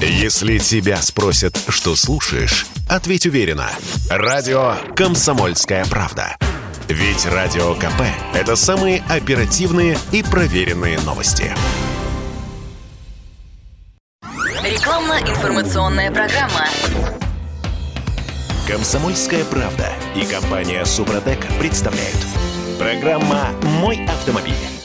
Если тебя спросят, что слушаешь, ответь уверенно. Радио «Комсомольская правда». Ведь Радио КП – это самые оперативные и проверенные новости. Рекламно-информационная программа. «Комсомольская правда» и компания «Супротек» представляют. Программа «Мой автомобиль».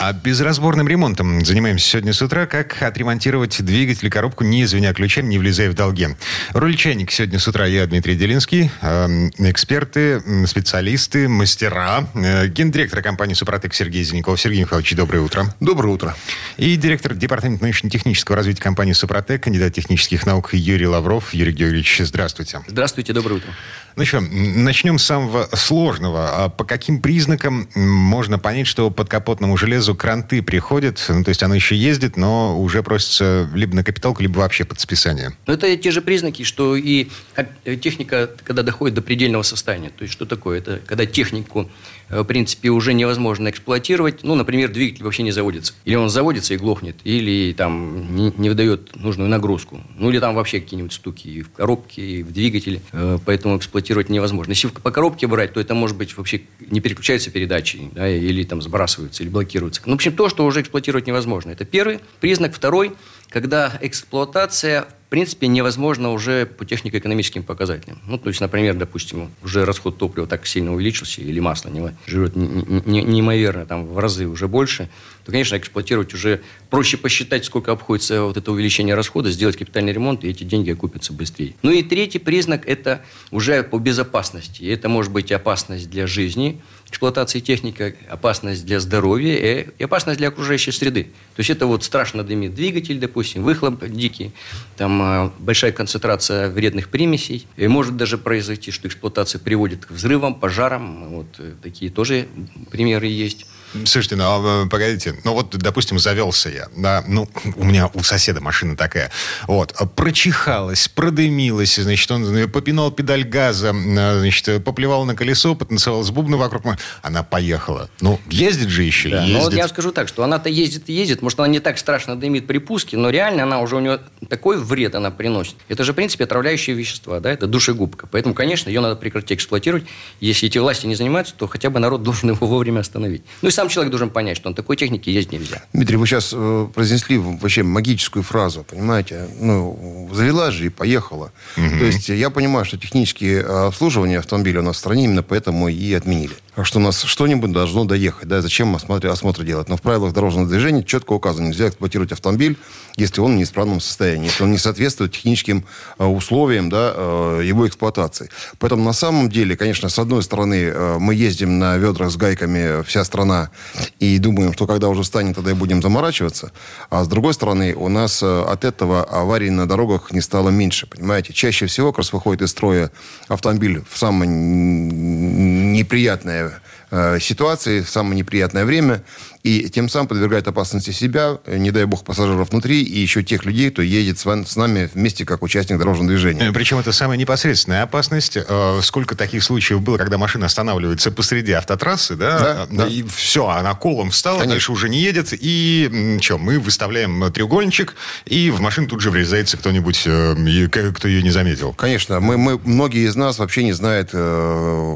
А безразборным ремонтом занимаемся сегодня с утра. Как отремонтировать двигатель и коробку, не звеня ключами, не влезая в долги. Роль чайник сегодня с утра я, Дмитрий Делинский. Э, эксперты, специалисты, мастера. Э, гендиректор компании «Супротек» Сергей Зеленков. Сергей Михайлович, доброе утро. Доброе утро. И директор департамента научно-технического развития компании «Супротек», кандидат технических наук Юрий Лавров. Юрий Георгиевич, здравствуйте. Здравствуйте, доброе утро. Ну что, начнем с самого сложного. А по каким признакам можно понять, что под капотному железу кранты приходят, ну, то есть оно еще ездит, но уже просится либо на капиталку, либо вообще под списание? Ну, это те же признаки, что и техника, когда доходит до предельного состояния. То есть что такое? Это когда технику Э, в принципе, уже невозможно эксплуатировать. Ну, например, двигатель вообще не заводится. Или он заводится и глохнет, или там не, не выдает нужную нагрузку. Ну, или там вообще какие-нибудь стуки и в коробке, и в двигателе. Э, поэтому эксплуатировать невозможно. Если по коробке брать, то это может быть вообще не переключаются передачи, да, или там сбрасываются, или блокируются. Ну, в общем, то, что уже эксплуатировать невозможно. Это первый признак. Второй, когда эксплуатация в принципе, невозможно уже по технико-экономическим показателям. Ну, то есть, например, допустим, уже расход топлива так сильно увеличился, или масло не, жрет неимоверно, там, в разы уже больше, то, конечно, эксплуатировать уже проще посчитать, сколько обходится вот это увеличение расхода, сделать капитальный ремонт, и эти деньги окупятся быстрее. Ну и третий признак – это уже по безопасности. Это может быть опасность для жизни, эксплуатации техники, опасность для здоровья и опасность для окружающей среды. То есть это вот страшно дымит двигатель, допустим, выхлоп дикий, там э, большая концентрация вредных примесей. И может даже произойти, что эксплуатация приводит к взрывам, пожарам. Вот э, такие тоже примеры есть. Слушайте, ну, а, погодите. Ну, вот, допустим, завелся я. Да, ну, у меня у соседа машина такая. Вот. Прочихалась, продымилась, значит, он попинал педаль газа, а, значит, поплевал на колесо, потанцевал с бубна вокруг. Она поехала. Ну, ездит же еще, да, ездит. Ну, вот я скажу так, что она-то ездит и ездит. Может, она не так страшно дымит при пуске, но реально она уже у нее такой вред она приносит. Это же, в принципе, отравляющие вещества, да, это душегубка. Поэтому, конечно, ее надо прекратить эксплуатировать. Если эти власти не занимаются, то хотя бы народ должен его вовремя остановить. Ну, и сам человек должен понять, что на такой технике ездить нельзя. Дмитрий, вы сейчас э, произнесли вообще магическую фразу, понимаете? Ну, завела же и поехала. Угу. То есть я понимаю, что технические э, обслуживания автомобиля у нас в стране именно поэтому и отменили. Что у нас что-нибудь должно доехать. Да? Зачем осмотр, осмотр делать? Но в правилах дорожного движения четко указано, нельзя эксплуатировать автомобиль, если он в неисправном состоянии, если он не соответствует техническим э, условиям да, э, его эксплуатации. Поэтому на самом деле, конечно, с одной стороны, э, мы ездим на ведрах с гайками вся страна и думаем, что когда уже станет, тогда и будем заморачиваться. А с другой стороны, у нас от этого аварий на дорогах не стало меньше, понимаете? Чаще всего, как раз выходит из строя автомобиль в самое неприятное Э, ситуации в самое неприятное время и тем самым подвергает опасности себя, э, не дай бог, пассажиров внутри и еще тех людей, кто едет с нами вместе как участник дорожного движения. Э, причем это самая непосредственная опасность. Сколько таких случаев было, когда машина останавливается посреди автотрассы, да, да, да. и все, она колом встала, Конечно. дальше уже не едет, и что, мы выставляем треугольничек, и в машину тут же врезается кто-нибудь, кто ее не заметил. Конечно, мы, мы, многие из нас вообще не знают,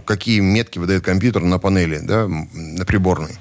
какие метки выдает компьютер на панели да, на приборной,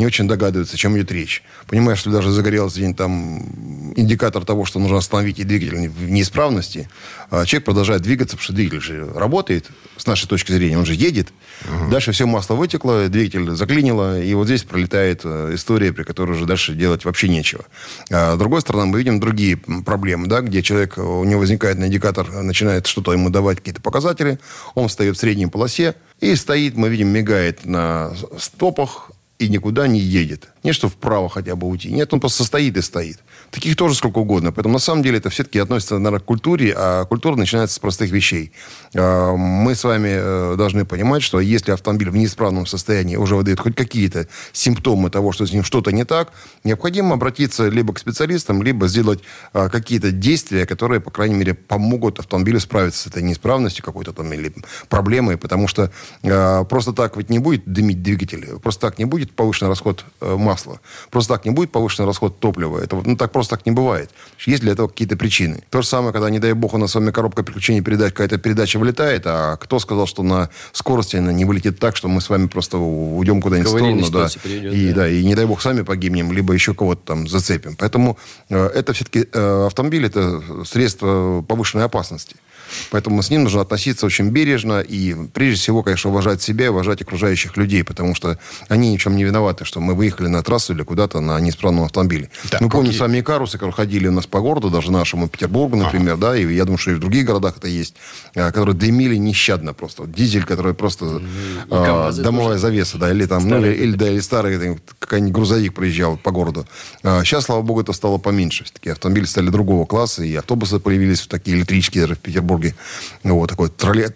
не очень догадываются, о чем идет речь. Понимаешь, что даже загорелся день там индикатор того, что нужно остановить и двигатель в неисправности, а человек продолжает двигаться, потому что двигатель же работает, с нашей точки зрения, он же едет. Угу. Дальше все масло вытекло, двигатель заклинило, и вот здесь пролетает э, история, при которой уже дальше делать вообще нечего. А с другой стороны, мы видим другие проблемы, да, где человек, у него возникает на индикатор, начинает что-то ему давать, какие-то показатели, он встает в средней полосе, и стоит, мы видим, мигает на стопах, и никуда не едет. Не что вправо хотя бы уйти. Нет, он просто стоит и стоит. Таких тоже сколько угодно. Поэтому на самом деле это все-таки относится, наверное, к культуре, а культура начинается с простых вещей. А, мы с вами э, должны понимать, что если автомобиль в неисправном состоянии уже выдает хоть какие-то симптомы того, что с ним что-то не так, необходимо обратиться либо к специалистам, либо сделать а, какие-то действия, которые, по крайней мере, помогут автомобилю справиться с этой неисправностью какой-то там или проблемой, потому что а, просто так ведь не будет дымить двигатель, просто так не будет повышенный расход э, масла. Просто так не будет повышенный расход топлива. Это ну, так просто так не бывает. Есть для этого какие-то причины. То же самое, когда, не дай бог, у нас с вами коробка переключения передач, какая-то передача вылетает, а кто сказал, что на скорости она не вылетит так, что мы с вами просто уйдем куда-нибудь в сторону, да, приведет, и, да. да, и не дай бог сами погибнем, либо еще кого-то там зацепим. Поэтому э, это все-таки э, автомобиль, это средство повышенной опасности. Поэтому с ним нужно относиться очень бережно и, прежде всего, конечно, уважать себя и уважать окружающих людей, потому что они ни в чем не виноваты, что мы выехали на трассу или куда-то на неисправном автомобиле. Так, мы какие... помним сами карусы, которые ходили у нас по городу, даже нашему Петербургу, например, ага. да, и я думаю, что и в других городах это есть, а, которые дымили нещадно просто. дизель, который просто а, домовая тоже. завеса, да, или там, ну, или, или, да, или старый какой-нибудь грузовик проезжал по городу. А, сейчас, слава богу, это стало поменьше. Все-таки автомобили стали другого класса, и автобусы появились такие электрические даже в Петербурге Петербурге. Вот такой тролле,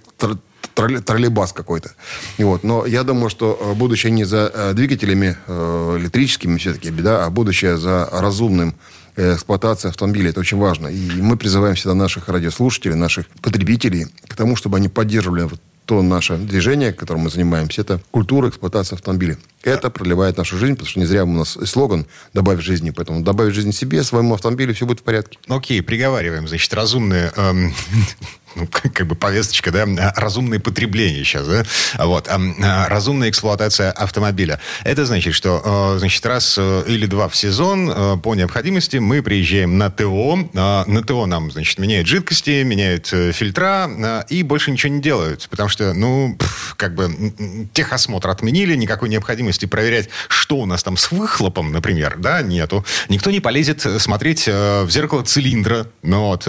тролле, троллейбас какой-то. Вот. Но я думаю, что э, будущее не за э, двигателями э, электрическими все-таки беда, а будущее за разумным эксплуатацией автомобиля. Это очень важно. И мы призываем всегда наших радиослушателей, наших потребителей к тому, чтобы они поддерживали то наше движение, которым мы занимаемся, это культура эксплуатации автомобиля. Это проливает нашу жизнь, потому что не зря у нас слоган «добавь жизни». Поэтому добавить жизни себе, своему автомобилю, все будет в порядке. Окей, приговариваем. Значит, разумные эм, ну, как бы повесточка, да, разумное потребление сейчас, да, вот, а, разумная эксплуатация автомобиля. Это значит, что, значит, раз э, или два в сезон э, по необходимости мы приезжаем на ТО, а, на ТО нам, значит, меняют жидкости, меняют э, фильтра и больше ничего не делают, потому что, ну, как бы техосмотр отменили, никакой необходимости проверять, что у нас там с выхлопом, например, да, нету. Никто не полезет смотреть в зеркало цилиндра, ну, вот,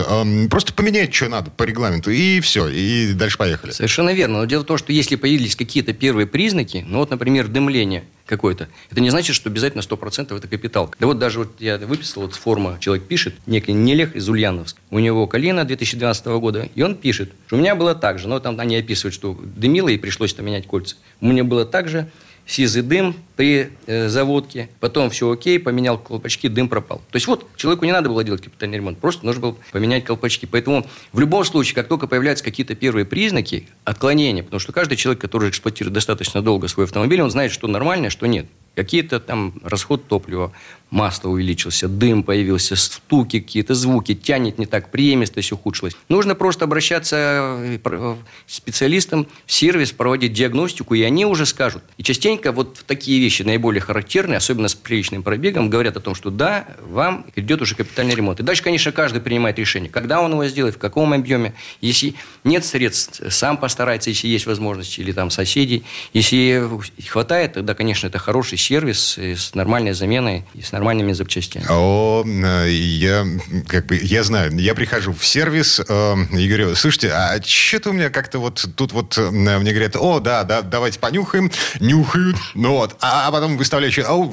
просто поменять, что надо по регламенту регламенту, и все, и дальше поехали. Совершенно верно. Но дело в том, что если появились какие-то первые признаки, ну вот, например, дымление какое-то, это не значит, что обязательно 100% это капитал. Да вот даже вот я выписал, вот форма, человек пишет, некий Нелех из Ульяновска, у него колено 2012 года, и он пишет, что у меня было так же, но там они описывают, что дымило и пришлось там менять кольца. У меня было так же, сизый дым при э, заводке, потом все окей, поменял колпачки, дым пропал. То есть вот человеку не надо было делать капитальный ремонт, просто нужно было поменять колпачки. Поэтому в любом случае, как только появляются какие-то первые признаки отклонения, потому что каждый человек, который эксплуатирует достаточно долго свой автомобиль, он знает, что нормально, что нет. Какие-то там расход топлива, масло увеличился, дым появился, стуки какие-то, звуки, тянет не так, преемистость ухудшилась. Нужно просто обращаться э, к специалистам в сервис, проводить диагностику, и они уже скажут. И частенько вот такие вещи наиболее характерные, особенно с приличным пробегом, говорят о том, что да, вам идет уже капитальный ремонт. И дальше, конечно, каждый принимает решение, когда он его сделает, в каком объеме. Если нет средств, сам постарается, если есть возможность, или там соседей. Если хватает, тогда, конечно, это хороший сервис с нормальной заменой с нормальными запчастями. О, э, я как бы я знаю, я прихожу в сервис э, и говорю, слушайте, а что-то у меня как-то вот тут вот э, мне говорят, о, да, да, давайте понюхаем, нюхают, ну вот, а, а потом выставляю, о,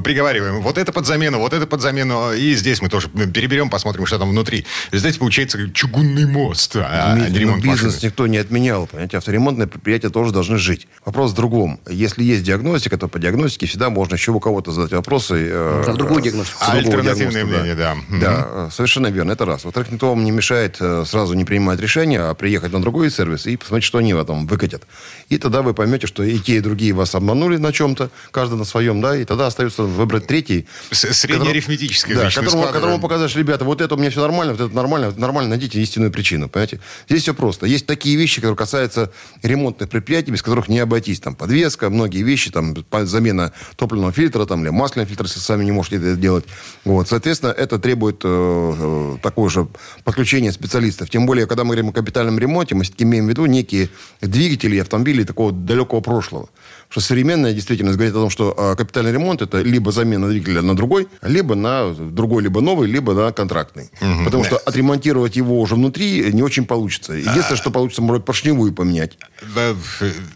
приговариваем, вот это под замену, вот это под замену, и здесь мы тоже переберем, посмотрим, что там внутри. Здесь получается чугунный мост, а, а ремонт бизнес машины. никто не отменял, понимаете, авторемонтные предприятия тоже должны жить. Вопрос в другом. Если есть диагностика, то по диагностике всегда можно еще у кого-то задать вопросы. Э, Можно в другую диагностику. А, альтернативное мнение, да. Да, да совершенно верно, это раз. Во-вторых, никто вам не мешает э, сразу не принимать решение, а приехать на другой сервис и посмотреть, что они в этом выкатят. И тогда вы поймете, что и те, и другие вас обманули на чем-то, каждый на своем, да, и тогда остается выбрать третий. Среднеарифметическое да, которому, которому показать, ребята, вот это у меня все нормально, вот это нормально, нормально, найдите истинную причину, понимаете? Здесь все просто. Есть такие вещи, которые касаются ремонтных предприятий, без которых не обойтись. Там подвеска, многие вещи, там замена топливного фильтра, там, или масляного фильтра, если сами не можете это делать. Вот. Соответственно, это требует э, э такое же подключение специалистов. Тем более, когда мы говорим о капитальном ремонте, мы имеем в виду некие двигатели автомобилей такого далекого прошлого. Что современная действительность говорит о том, что э, капитальный ремонт это либо замена двигателя на другой, либо на другой, либо новый, либо на контрактный. Угу. Потому что отремонтировать его уже внутри не очень получится. Единственное, а... что получится, может поршневую поменять.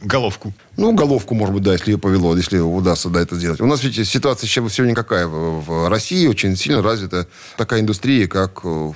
Головку. Ну, головку, может быть, да, если ее повело, если удастся да, это сделать. У нас ведь ситуация сегодня какая? В России очень сильно развита такая индустрия, как э,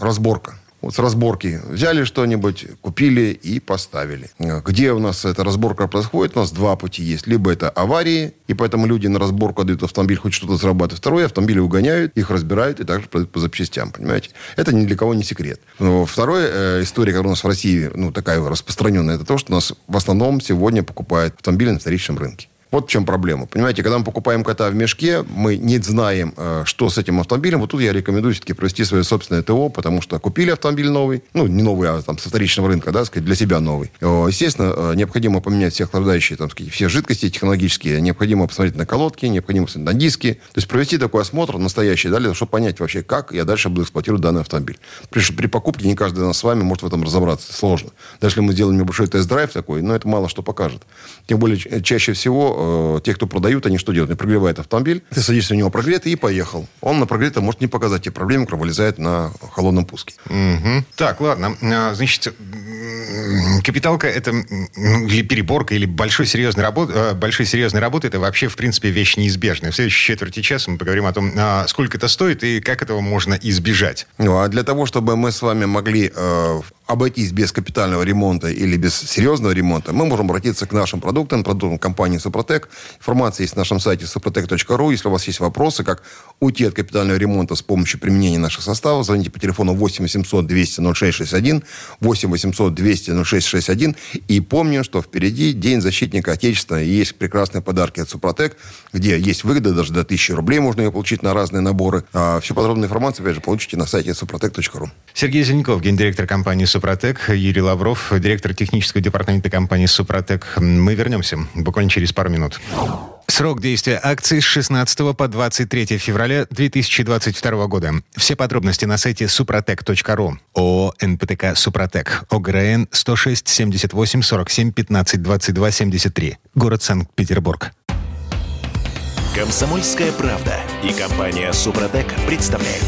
разборка вот с разборки взяли что-нибудь, купили и поставили. Где у нас эта разборка происходит? У нас два пути есть. Либо это аварии, и поэтому люди на разборку отдают автомобиль, хоть что-то зарабатывают. Второе, автомобили угоняют, их разбирают и также продают по запчастям, понимаете? Это ни для кого не секрет. Но вторая э, история, которая у нас в России, ну, такая распространенная, это то, что у нас в основном сегодня покупают автомобили на вторичном рынке. Вот в чем проблема. Понимаете, когда мы покупаем кота в мешке, мы не знаем, э, что с этим автомобилем. Вот тут я рекомендую все-таки провести свое собственное ТО, потому что купили автомобиль новый, ну, не новый, а там со вторичного рынка, да, сказать, для себя новый. Естественно, необходимо поменять все охлаждающие, там, сказать, все жидкости технологические, необходимо посмотреть на колодки, необходимо посмотреть на диски. То есть провести такой осмотр настоящий, да, для чтобы понять вообще, как я дальше буду эксплуатировать данный автомобиль. При, при покупке не каждый из нас с вами может в этом разобраться. Сложно. Даже если мы сделаем небольшой тест-драйв такой, но это мало что покажет. Тем более, чаще всего э, те, кто продают, они что делают? Они прогревают автомобиль, ты садишься у него прогретый и поехал. Он на прогретом может не показать те проблемы, которые вылезают на холодном пуске. Угу. Так, ладно. А, значит, капиталка это или переборка, или большой серьезной работы, э, большой серьезной работы, это вообще, в принципе, вещь неизбежная. В следующей четверти часа мы поговорим о том, а, сколько это стоит и как этого можно избежать. Ну, а для того, чтобы мы с вами могли э, обойтись без капитального ремонта или без серьезного ремонта, мы можем обратиться к нашим продуктам, продуктам компании «Супротек». Информация есть на нашем сайте suprotec.ru. Если у вас есть вопросы, как уйти от капитального ремонта с помощью применения наших составов, звоните по телефону 8 800 200 0661, 8 800 200 0661. И помню, что впереди День защитника Отечества, и есть прекрасные подарки от «Супротек», где есть выгода, даже до 1000 рублей можно ее получить на разные наборы. А всю подробную информацию, опять же, получите на сайте suprotec.ru. Сергей Зеленков, гендиректор компании «Супротек», Юрий Лавров, директор технического департамента компании «Супротек». Мы вернемся буквально через пару минут. Срок действия акции с 16 по 23 февраля 2022 года. Все подробности на сайте suprotec.ru. ООО «НПТК Супротек». ОГРН 106 78 47 15 22 73. Город Санкт-Петербург. Комсомольская правда и компания «Супротек» представляют.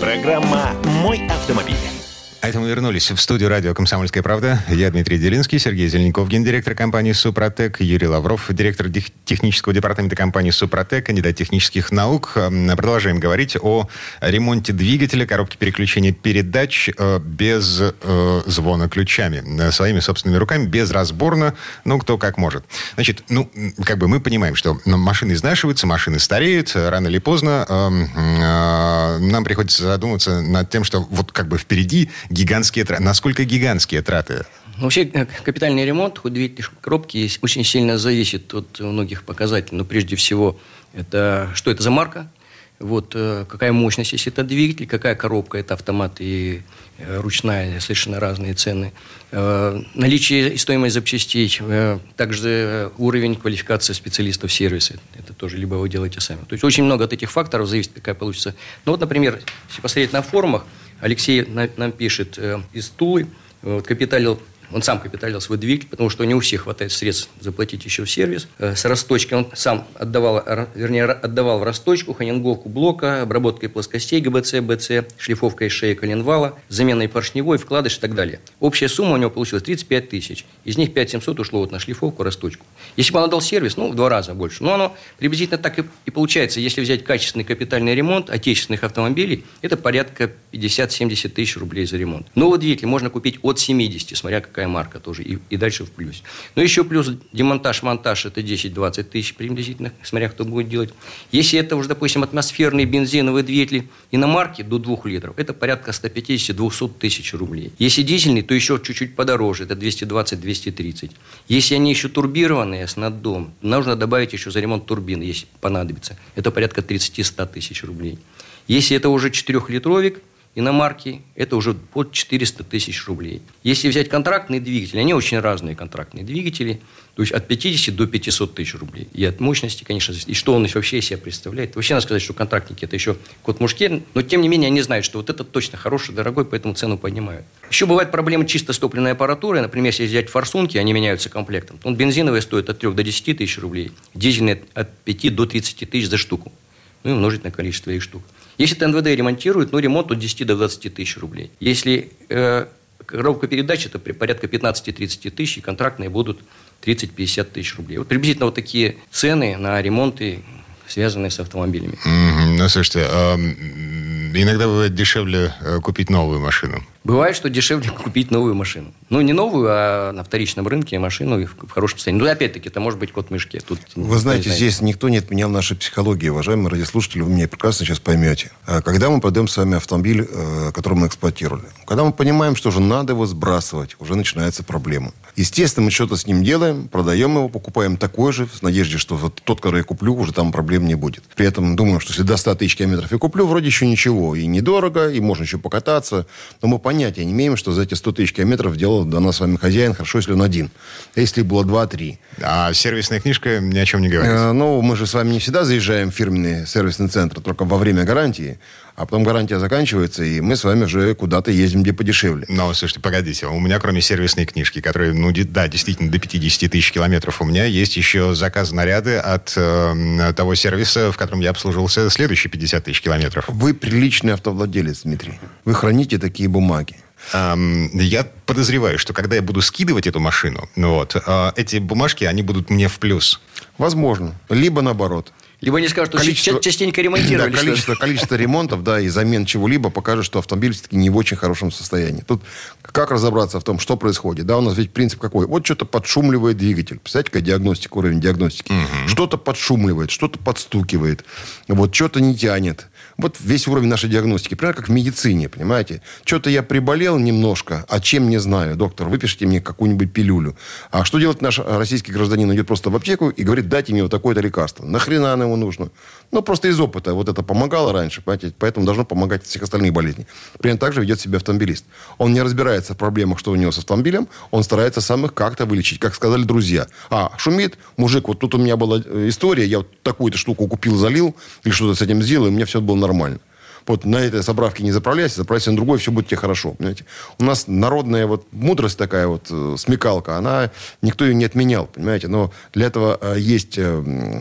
Программа «Мой автомобиль». А это мы вернулись в студию радио «Комсомольская правда». Я Дмитрий Делинский, Сергей Зеленков, гендиректор компании «Супротек», Юрий Лавров, директор технического департамента компании «Супротек», кандидат технических наук. Продолжаем говорить о ремонте двигателя, коробки переключения передач э, без э, звона ключами. Э, своими собственными руками, безразборно, ну, кто как может. Значит, ну, как бы мы понимаем, что машины изнашиваются, машины стареют, рано или поздно нам приходится задуматься над тем, что вот как бы впереди гигантские траты. Насколько гигантские траты? Ну, вообще, э, капитальный ремонт двигатель коробки очень сильно зависит от многих показателей. Но прежде всего, это что это за марка, вот э, какая мощность, если это двигатель, какая коробка, это автомат и э, ручная, совершенно разные цены. Наличие и стоимость запчастей, также уровень квалификации специалистов сервиса. Это тоже либо вы делаете сами. То есть очень много от этих факторов зависит, какая получится. Ну вот, например, если посмотреть на форумах, Алексей нам пишет э, из Тулы, вот, капиталил он сам капиталил свой двигатель, потому что не у всех хватает средств заплатить еще в сервис. Э, с расточки он сам отдавал, вернее, отдавал в расточку, ханинговку блока, обработкой плоскостей ГБЦ, БЦ, шлифовкой шеи коленвала, заменой поршневой, вкладыш и так далее. Общая сумма у него получилась 35 тысяч. Из них 5 700 ушло вот на шлифовку, расточку. Если бы он отдал сервис, ну, в два раза больше. Но оно приблизительно так и, и получается. Если взять качественный капитальный ремонт отечественных автомобилей, это порядка 50-70 тысяч рублей за ремонт. Новый двигатель можно купить от 70, смотря какая марка тоже, и, и дальше в плюс. Но еще плюс демонтаж, монтаж, это 10-20 тысяч приблизительно, смотря кто будет делать. Если это уже, допустим, атмосферные бензиновые двигатели иномарки до 2 литров, это порядка 150-200 тысяч рублей. Если дизельный, то еще чуть-чуть подороже, это 220-230. Если они еще турбированные, с наддом, нужно добавить еще за ремонт турбины, если понадобится. Это порядка 30-100 тысяч рублей. Если это уже 4-литровик, иномарки, это уже под 400 тысяч рублей. Если взять контрактные двигатели, они очень разные контрактные двигатели, то есть от 50 до 500 тысяч рублей. И от мощности, конечно, и что он вообще из себя представляет. Вообще надо сказать, что контрактники это еще код мушкет, но тем не менее они знают, что вот это точно хороший, дорогой, поэтому цену поднимают. Еще бывает проблема чисто с топливной аппаратурой. Например, если взять форсунки, они меняются комплектом. Он бензиновый стоит от 3 до 10 тысяч рублей, дизельный от 5 до 30 тысяч за штуку. Ну и умножить на количество их штук. Если это НВД ремонтирует, ну, ремонт от 10 до 20 тысяч рублей. Если э, коробка передач, это порядка 15-30 тысяч, и контрактные будут 30-50 тысяч рублей. Вот приблизительно вот такие цены на ремонты, связанные с автомобилями. Mm-hmm. Ну, слушайте, э, иногда бывает дешевле э, купить новую машину. Бывает, что дешевле купить новую машину. Ну, не новую, а на вторичном рынке машину в хорошем состоянии. Ну, опять-таки, это может быть кот в мешке. Тут Вы знаете, здесь никто не отменял нашей психологии. Уважаемые радиослушатели, вы меня прекрасно сейчас поймете. А когда мы продаем с вами автомобиль, э, который мы эксплуатировали, когда мы понимаем, что уже надо его сбрасывать, уже начинается проблема. Естественно, мы что-то с ним делаем, продаем его, покупаем такой же, с надеждой, что вот тот, который я куплю, уже там проблем не будет. При этом думаем, что если до 100 тысяч километров я куплю, вроде еще ничего. И недорого, и можно еще покататься. Но мы понятия не имеем, что за эти 100 тысяч километров делал до нас с вами хозяин, хорошо, если он один. А если было 2-3. А сервисная книжка ни о чем не говорит. Э, ну, мы же с вами не всегда заезжаем в фирменный сервисный центр, только во время гарантии. А потом гарантия заканчивается, и мы с вами уже куда-то ездим, где подешевле. Но, слушайте, погодите. У меня, кроме сервисной книжки, которая, ну, да, действительно, до 50 тысяч километров, у меня есть еще заказ наряды от э, того сервиса, в котором я обслуживался следующие 50 тысяч километров. Вы приличный автовладелец, Дмитрий. Вы храните такие бумаги. Я подозреваю, что когда я буду скидывать эту машину, ну вот, э, эти бумажки, они будут мне в плюс. Возможно. Либо наоборот. Либо они скажут, что количество, частенько ремонтировали. Да, количество, количество ремонтов, да, и замен чего-либо покажет, что автомобиль все-таки не в очень хорошем состоянии. Тут как разобраться в том, что происходит? Да, у нас ведь принцип какой? Вот что-то подшумливает двигатель. Представляете, какая диагностика, уровень диагностики. Угу. Что-то подшумливает, что-то подстукивает. Вот что-то не тянет. Вот весь уровень нашей диагностики. Примерно как в медицине, понимаете? Что-то я приболел немножко, а чем не знаю. Доктор, выпишите мне какую-нибудь пилюлю. А что делать наш российский гражданин? Идет просто в аптеку и говорит, дайте мне вот такое-то лекарство. Нахрена оно ему нужно? Ну, просто из опыта. Вот это помогало раньше, понимаете? Поэтому должно помогать от всех остальных болезней. Примерно так же ведет себя автомобилист. Он не разбирается в проблемах, что у него с автомобилем. Он старается сам их как-то вылечить. Как сказали друзья. А, шумит, мужик, вот тут у меня была э, история, я вот такую-то штуку купил, залил, или что-то с этим сделал, и у меня все было нормально. Вот на этой заправке не заправляйся, заправляйся на другой, все будет тебе хорошо. Понимаете? У нас народная вот мудрость такая вот, э, смекалка, она, никто ее не отменял, понимаете? Но для этого э, есть э,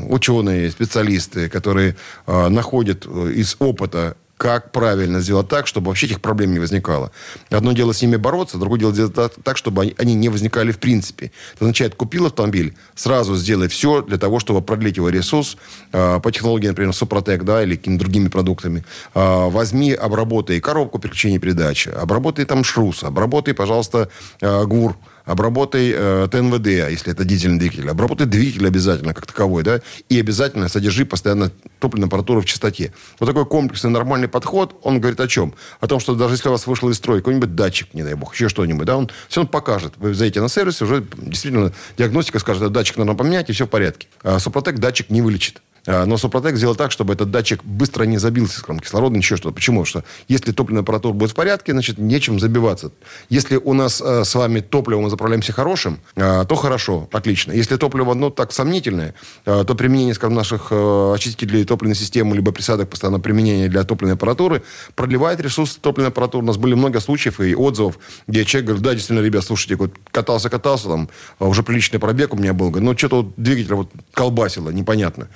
ученые, специалисты, которые находят из опыта как правильно сделать так, чтобы вообще этих проблем не возникало. Одно дело с ними бороться, другое дело сделать так, чтобы они не возникали в принципе. Это означает, купил автомобиль, сразу сделай все для того, чтобы продлить его ресурс э, по технологии, например, Супротек, да, или какими-то другими продуктами. Э, возьми, обработай коробку переключения передач, обработай там шрус, обработай, пожалуйста, э, ГУР, обработай э, ТНВД, если это дизельный двигатель, обработай двигатель обязательно, как таковой, да, и обязательно содержи постоянно топливную аппаратуру в чистоте. Вот такой комплексный нормальный подход, он говорит о чем? О том, что даже если у вас вышел из строя какой-нибудь датчик, не дай бог, еще что-нибудь, да, он все он покажет. Вы зайдете на сервис, уже действительно диагностика скажет, датчик надо поменять, и все в порядке. А Супротек датчик не вылечит. А, но Супротек сделал так, чтобы этот датчик быстро не забился, скажем, кислородом, еще что-то. Почему? Потому что если топливный аппаратура будет в порядке, значит, нечем забиваться. Если у нас э, с вами топливо мы заправляемся хорошим, э, то хорошо, отлично. Если топливо, ну, так сомнительное, э, то применение, скажем, наших э, очистителей топливной системы, либо присадок постоянного применения для топливной аппаратуры продлевает ресурс топливной аппаратуры. У нас были много случаев и отзывов, где человек говорит, да, действительно, ребят, слушайте, вот катался-катался, там, уже приличный пробег у меня был, говорит, ну, что-то вот двигатель вот колбасило, непонятно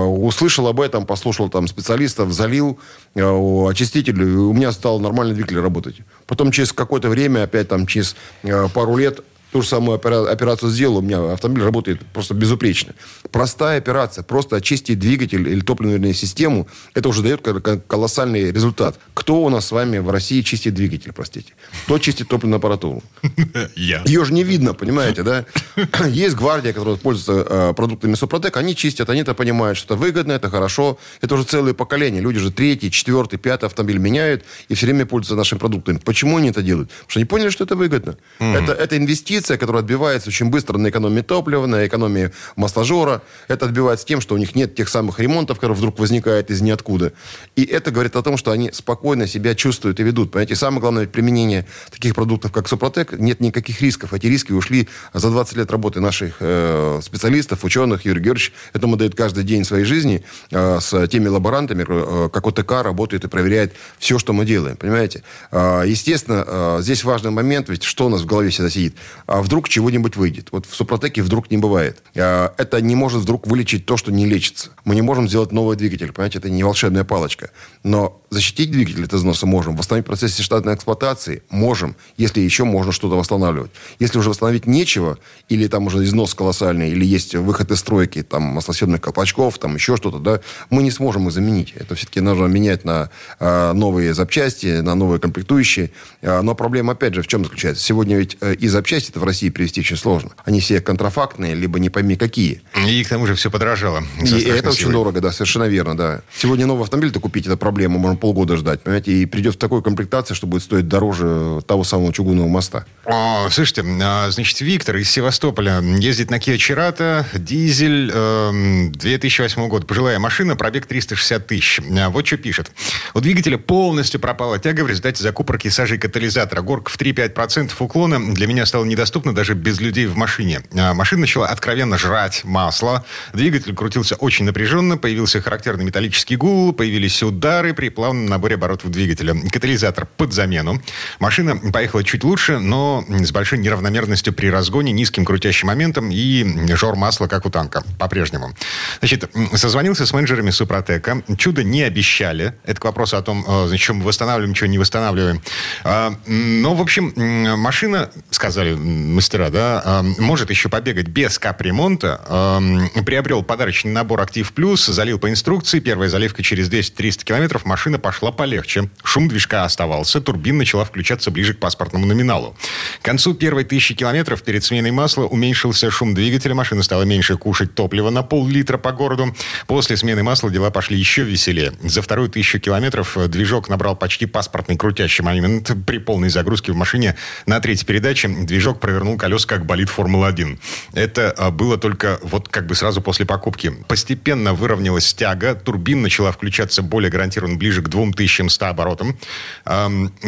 услышал об этом, послушал там специалистов, залил э, очиститель, у меня стал нормальный двигатель работать. Потом через какое-то время, опять там через э, пару лет, Ту же самую операцию сделал, у меня автомобиль работает просто безупречно. Простая операция, просто очистить двигатель или топливную систему, это уже дает колоссальный результат. Кто у нас с вами в России чистит двигатель, простите? Кто чистит топливную аппаратуру? Я. Ее же не видно, понимаете, да? Есть гвардия, которая пользуется э, продуктами Супротек, они чистят, они это понимают, что это выгодно, это хорошо. Это уже целое поколение. Люди же третий, четвертый, пятый автомобиль меняют и все время пользуются нашими продуктами. Почему они это делают? Потому что они поняли, что это выгодно. Это, это инвестиция инвестиция, которая отбивается очень быстро на экономии топлива, на экономии масложора. Это отбивается тем, что у них нет тех самых ремонтов, которые вдруг возникают из ниоткуда. И это говорит о том, что они спокойно себя чувствуют и ведут. Понимаете, самое главное применение таких продуктов, как Супротек, нет никаких рисков. Эти риски ушли за 20 лет работы наших э, специалистов, ученых. Юрий Георгиевич этому дает каждый день своей жизни э, с теми лаборантами, э, как ОТК работает и проверяет все, что мы делаем. Понимаете? Э, естественно, э, здесь важный момент, ведь что у нас в голове всегда сидит? А вдруг чего-нибудь выйдет. Вот в Супротеке вдруг не бывает. А, это не может вдруг вылечить то, что не лечится. Мы не можем сделать новый двигатель, понимаете, это не волшебная палочка. Но защитить двигатель от износа можем, восстановить в процессе штатной эксплуатации можем, если еще можно что-то восстанавливать. Если уже восстановить нечего, или там уже износ колоссальный, или есть выход из стройки, там, маслосъемных колпачков, там еще что-то, да, мы не сможем их заменить. Это все-таки нужно менять на э, новые запчасти, на новые комплектующие. Э, но проблема, опять же, в чем заключается? Сегодня ведь э, и запчасти в России привезти очень сложно. Они все контрафактные, либо не пойми какие. И к тому же все подорожало. И это очень дорого, да, совершенно верно, да. Сегодня новый автомобиль-то купить, это проблема, можно полгода ждать, понимаете, и придет в такой комплектации, что будет стоить дороже того самого чугунного моста. О, слушайте, а, значит, Виктор из Севастополя ездит на Kia Cerato, дизель, э, 2008 год, пожилая машина, пробег 360 тысяч. А, вот что пишет. У двигателя полностью пропала тяга в результате закупорки сажи катализатора. Горка в 3-5% уклона для меня стала недоступна даже без людей в машине. А, машина начала откровенно жрать масло. Двигатель крутился очень напряженно, появился характерный металлический гул, появились удары при плавном наборе оборотов двигателя. Катализатор под замену. Машина поехала чуть лучше, но с большой неравномерностью при разгоне, низким крутящим моментом и жор масла, как у танка, по-прежнему. Значит, созвонился с менеджерами Супротека. Чудо не обещали. Это к вопросу о том, э, зачем мы восстанавливаем, чего не восстанавливаем. А, но, в общем, машина, сказали мастера, да, а, может еще побегать без капремонта. А, приобрел подарочный набор «Актив Плюс», залил по инструкции. Первая заливка через 200-300 километров. Машина пошла полегче. Шум движка оставался. Турбина начала включаться ближе к паспортному номиналу. К концу первой тысячи километров перед сменой масла уменьшился шум двигателя. Машина стала меньше кушать топлива на пол-литра по городу. После смены масла дела пошли еще веселее. За вторую тысячу километров движок набрал почти паспортный крутящий момент. При полной загрузке в машине на третьей передаче движок провернул колеса, как болит Формула-1. Это а, было только вот как бы сразу после покупки. Постепенно выровнялась тяга, турбин начала включаться более гарантированно ближе к 2100 оборотам.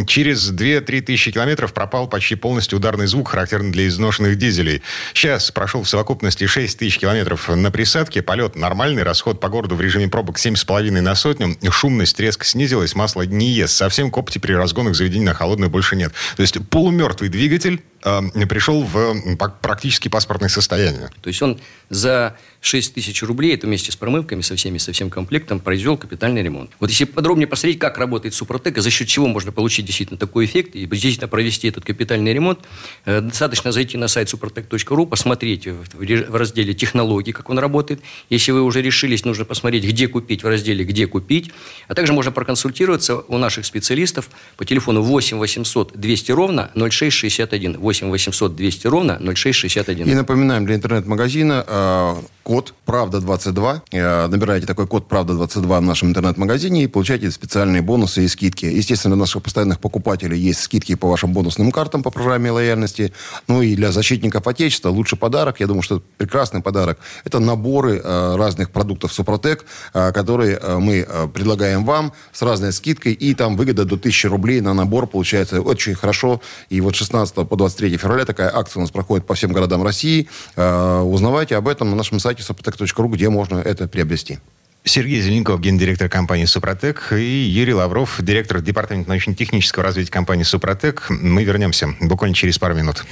Через 2-3 тысячи километров пропал почти полностью ударный звук, характерный для изношенных дизелей. Сейчас прошел в совокупности 6 тысяч километров на присадке, полет нормальный, расход по городу в режиме пробок 7,5 на сотню, шумность резко снизилась, масло не ест. Совсем копоти при разгонах заведений на холодную больше нет. То есть полумертвый двигатель пришел в практически паспортное состояние. То есть он за 6 тысяч рублей, это вместе с промывками, со всеми, со всем комплектом, произвел капитальный ремонт. Вот если подробнее посмотреть, как работает Супротек, за счет чего можно получить действительно такой эффект, и действительно провести этот капитальный ремонт, э, достаточно зайти на сайт suprotec.ru, посмотреть в разделе технологии, как он работает. Если вы уже решились, нужно посмотреть, где купить, в разделе «Где купить». А также можно проконсультироваться у наших специалистов по телефону 8 800 200 ровно 0661. 8 800 200 ровно 0661. И напоминаем для интернет-магазина э, код «Правда22». Э, набираете такой код «Правда22» в нашем интернет-магазине и получаете специальные бонусы и скидки. Естественно, для наших постоянных покупателей есть скидки по вашим бонусным картам по программе лояльности. Ну и для защитников Отечества лучший подарок, я думаю, что это прекрасный подарок, это наборы э, разных продуктов «Супротек», э, которые мы предлагаем вам с разной скидкой. И там выгода до 1000 рублей на набор получается очень хорошо. И вот 16 по 23 февраля такая акция у нас проходит по всем городам России. Узнавайте об этом на нашем сайте suprotec.ru, где можно это приобрести. Сергей Зеленков, гендиректор компании «Супротек», и Юрий Лавров, директор департамента научно-технического развития компании «Супротек». Мы вернемся буквально через пару минут.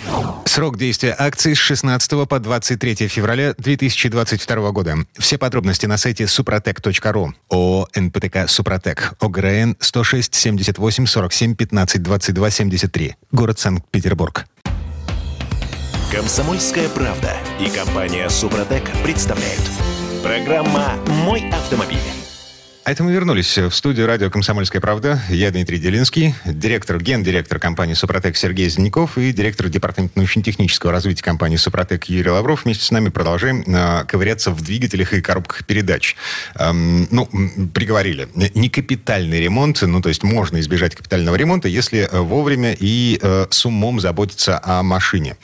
Срок действия акции с 16 по 23 февраля 2022 года. Все подробности на сайте супротек.ру. ООО «НПТК Супротек». ОГРН 106 78 47 15 22 73. Город Санкт-Петербург. Комсомольская правда и компания «Супротек» представляют – Программа «Мой автомобиль». А это мы вернулись в студию радио «Комсомольская правда». Я Дмитрий Делинский, директор, гендиректор компании «Супротек» Сергей Зеленяков и директор департамента научно-технического развития компании «Супротек» Юрий Лавров. Вместе с нами продолжаем э, ковыряться в двигателях и коробках передач. Эм, ну, приговорили. Не капитальный ремонт, ну, то есть можно избежать капитального ремонта, если э, вовремя и э, с умом заботиться о машине.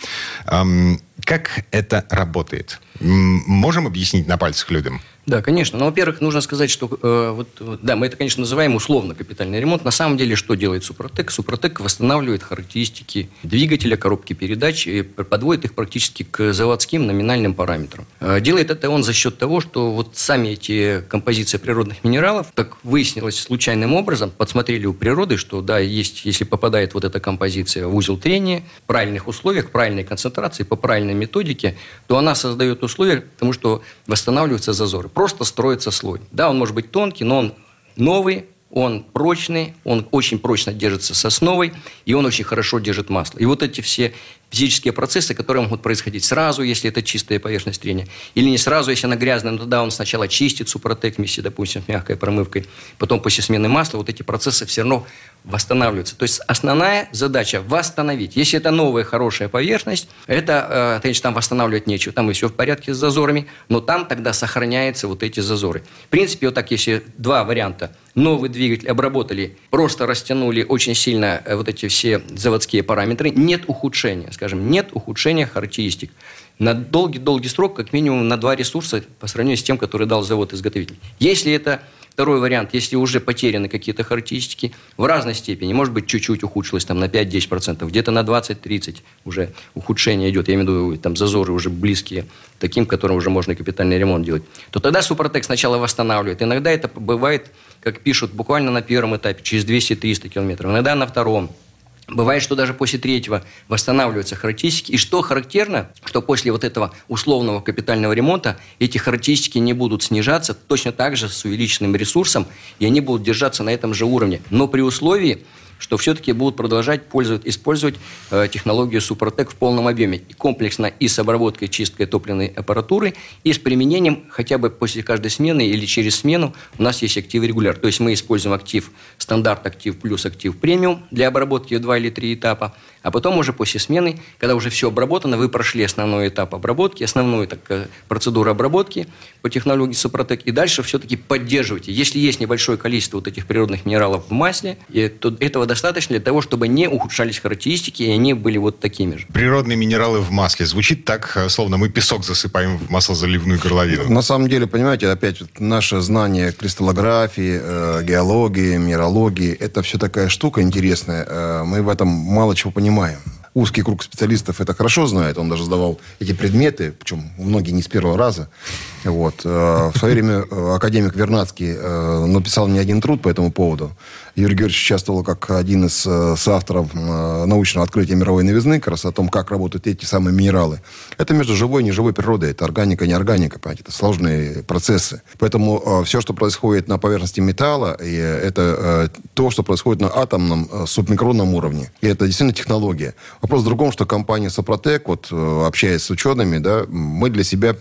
Эм, как это работает? Можем объяснить на пальцах людям? Да, конечно. Но, во-первых, нужно сказать, что э, вот, да, мы это, конечно, называем условно капитальный ремонт. На самом деле, что делает Супротек? Супротек восстанавливает характеристики двигателя, коробки передач и подводит их практически к заводским номинальным параметрам. Э, делает это он за счет того, что вот сами эти композиции природных минералов, так выяснилось случайным образом, подсмотрели у природы, что да, есть, если попадает вот эта композиция в узел трения, в правильных условиях, правильной концентрации, по правильной методике, то она создает условия к тому, что восстанавливаются зазоры просто строится слой. Да, он может быть тонкий, но он новый, он прочный, он очень прочно держится сосновой, и он очень хорошо держит масло. И вот эти все физические процессы, которые могут происходить сразу, если это чистая поверхность трения, или не сразу, если она грязная, но тогда он сначала чистит супротек вместе, допустим, с мягкой промывкой, потом после смены масла вот эти процессы все равно восстанавливаются. То есть основная задача – восстановить. Если это новая хорошая поверхность, это, э, конечно, там восстанавливать нечего, там и все в порядке с зазорами, но там тогда сохраняются вот эти зазоры. В принципе, вот так, если два варианта – новый двигатель обработали, просто растянули очень сильно э, вот эти все заводские параметры, нет ухудшения, скажем, нет ухудшения характеристик. На долгий-долгий срок, как минимум на два ресурса по сравнению с тем, который дал завод-изготовитель. Если это Второй вариант, если уже потеряны какие-то характеристики в разной степени, может быть, чуть-чуть ухудшилось там на 5-10%, где-то на 20-30% уже ухудшение идет, я имею в виду там зазоры уже близкие таким, которым уже можно капитальный ремонт делать, то тогда Супротек сначала восстанавливает. Иногда это бывает, как пишут, буквально на первом этапе, через 200-300 километров, иногда на втором. Бывает, что даже после третьего восстанавливаются характеристики. И что характерно, что после вот этого условного капитального ремонта эти характеристики не будут снижаться точно так же с увеличенным ресурсом, и они будут держаться на этом же уровне. Но при условии, что все-таки будут продолжать пользовать, использовать э, технологию Супротек в полном объеме. И комплексно и с обработкой, чисткой топливной аппаратуры, и с применением хотя бы после каждой смены или через смену у нас есть актив регуляр. То есть мы используем актив стандарт актив плюс актив премиум для обработки в два или три этапа. А потом уже после смены, когда уже все обработано, вы прошли основной этап обработки, основную так, э, процедуру обработки по технологии Супротек, и дальше все-таки поддерживайте. Если есть небольшое количество вот этих природных минералов в масле, то этого достаточно для того, чтобы не ухудшались характеристики, и они были вот такими же. Природные минералы в масле. Звучит так, э, словно мы песок засыпаем в маслозаливную горловину. На самом деле, понимаете, опять наше знание кристаллографии, э, геологии, минералогии, это все такая штука интересная. Э, мы в этом мало чего понимаем узкий круг специалистов это хорошо знает. Он даже сдавал эти предметы, причем многие не с первого раза. Вот. Э, в свое время э, академик Вернадский э, написал не один труд по этому поводу. Юрий Георгиевич участвовал как один из соавторов научного открытия мировой новизны, как раз о том, как работают эти самые минералы. Это между живой и неживой природой. Это органика, не органика, понимаете, это сложные процессы. Поэтому все, что происходит на поверхности металла, и это то, что происходит на атомном, субмикронном уровне. И это действительно технология. Вопрос в другом, что компания Сопротек, вот общаясь с учеными, да, мы для себя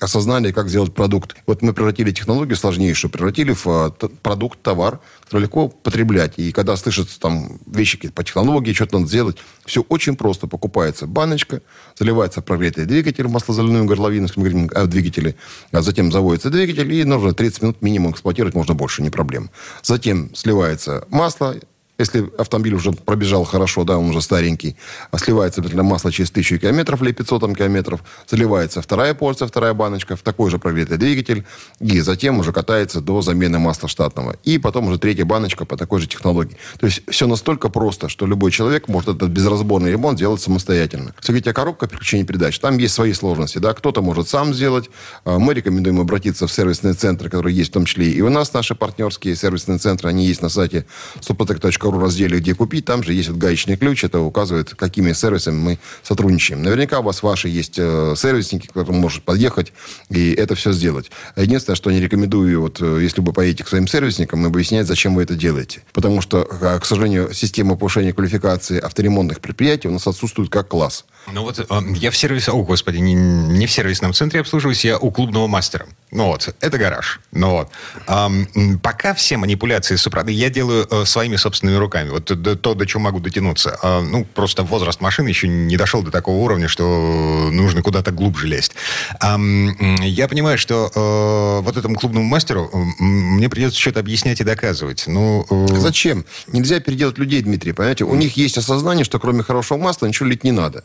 осознали, как сделать продукт. Вот мы превратили технологию сложнейшую, превратили в а, продукт, товар, который легко потреблять. И когда слышатся там вещи по технологии, что-то надо сделать, все очень просто. Покупается баночка, заливается прогретый двигатель, маслозаливную горловину, если мы говорим о двигателе, а затем заводится двигатель, и нужно 30 минут минимум эксплуатировать, можно больше, не проблема. Затем сливается масло, если автомобиль уже пробежал хорошо, да, он уже старенький, а сливается обязательно масло через 1000 километров или 500 там, километров, заливается вторая порция, вторая баночка в такой же прогретый двигатель, и затем уже катается до замены масла штатного. И потом уже третья баночка по такой же технологии. То есть все настолько просто, что любой человек может этот безразборный ремонт делать самостоятельно. Если говорить о переключения передач, там есть свои сложности. Да? Кто-то может сам сделать. А, мы рекомендуем обратиться в сервисные центры, которые есть в том числе и у нас наши партнерские сервисные центры. Они есть на сайте suprotec.ru Куру разделе «Где купить», там же есть вот гаечный ключ, это указывает, какими сервисами мы сотрудничаем. Наверняка у вас ваши есть э, сервисники, к которым может подъехать и это все сделать. Единственное, что не рекомендую, вот э, если вы поедете к своим сервисникам, объяснять, зачем вы это делаете. Потому что, э, к сожалению, система повышения квалификации авторемонтных предприятий у нас отсутствует как класс. Ну вот э, я в сервисе, о господи, не, не в сервисном центре обслуживаюсь, я у клубного мастера. Ну вот, это гараж. Ну вот. Эм, пока все манипуляции с супродой я делаю э, своими собственными руками. Вот то, то, до чего могу дотянуться. Э, ну, просто возраст машины еще не дошел до такого уровня, что нужно куда-то глубже лезть. Эм, я понимаю, что э, вот этому клубному мастеру э, мне придется что-то объяснять и доказывать. Ну, э... Зачем? Нельзя переделать людей, Дмитрий, понимаете? У них есть осознание, что кроме хорошего масла ничего лить не надо.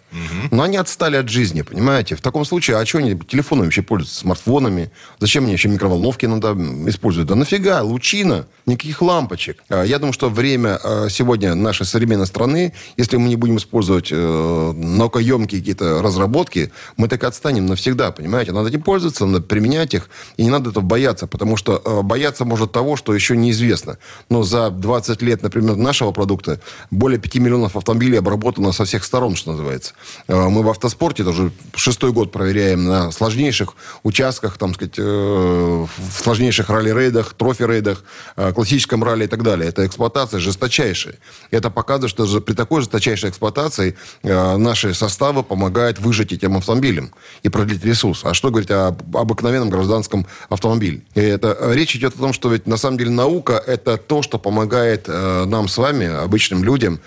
Но они отстали от жизни, понимаете? В таком случае, а что они телефонами вообще пользуются, смартфонами? Зачем мне еще микроволновки надо использовать? Да нафига? Лучина, никаких лампочек. А, я думаю, что время э, сегодня нашей современной страны, если мы не будем использовать э, наукоемкие какие-то разработки, мы так и отстанем навсегда, понимаете? Надо этим пользоваться, надо применять их, и не надо этого бояться, потому что э, бояться может того, что еще неизвестно. Но за 20 лет, например, нашего продукта более 5 миллионов автомобилей обработано со всех сторон, что называется. Э, мы в автоспорте тоже шестой год проверяем на сложнейших участках, там, сказать, э, в сложнейших ралли-рейдах, трофи-рейдах, э, классическом ралли и так далее. Это эксплуатация жесточайшая. Это показывает, что при такой жесточайшей эксплуатации наши составы помогают выжить этим автомобилям и продлить ресурс. А что говорить об обыкновенном гражданском автомобиле? И это, речь идет о том, что ведь на самом деле наука это то, что помогает нам с вами, обычным людям,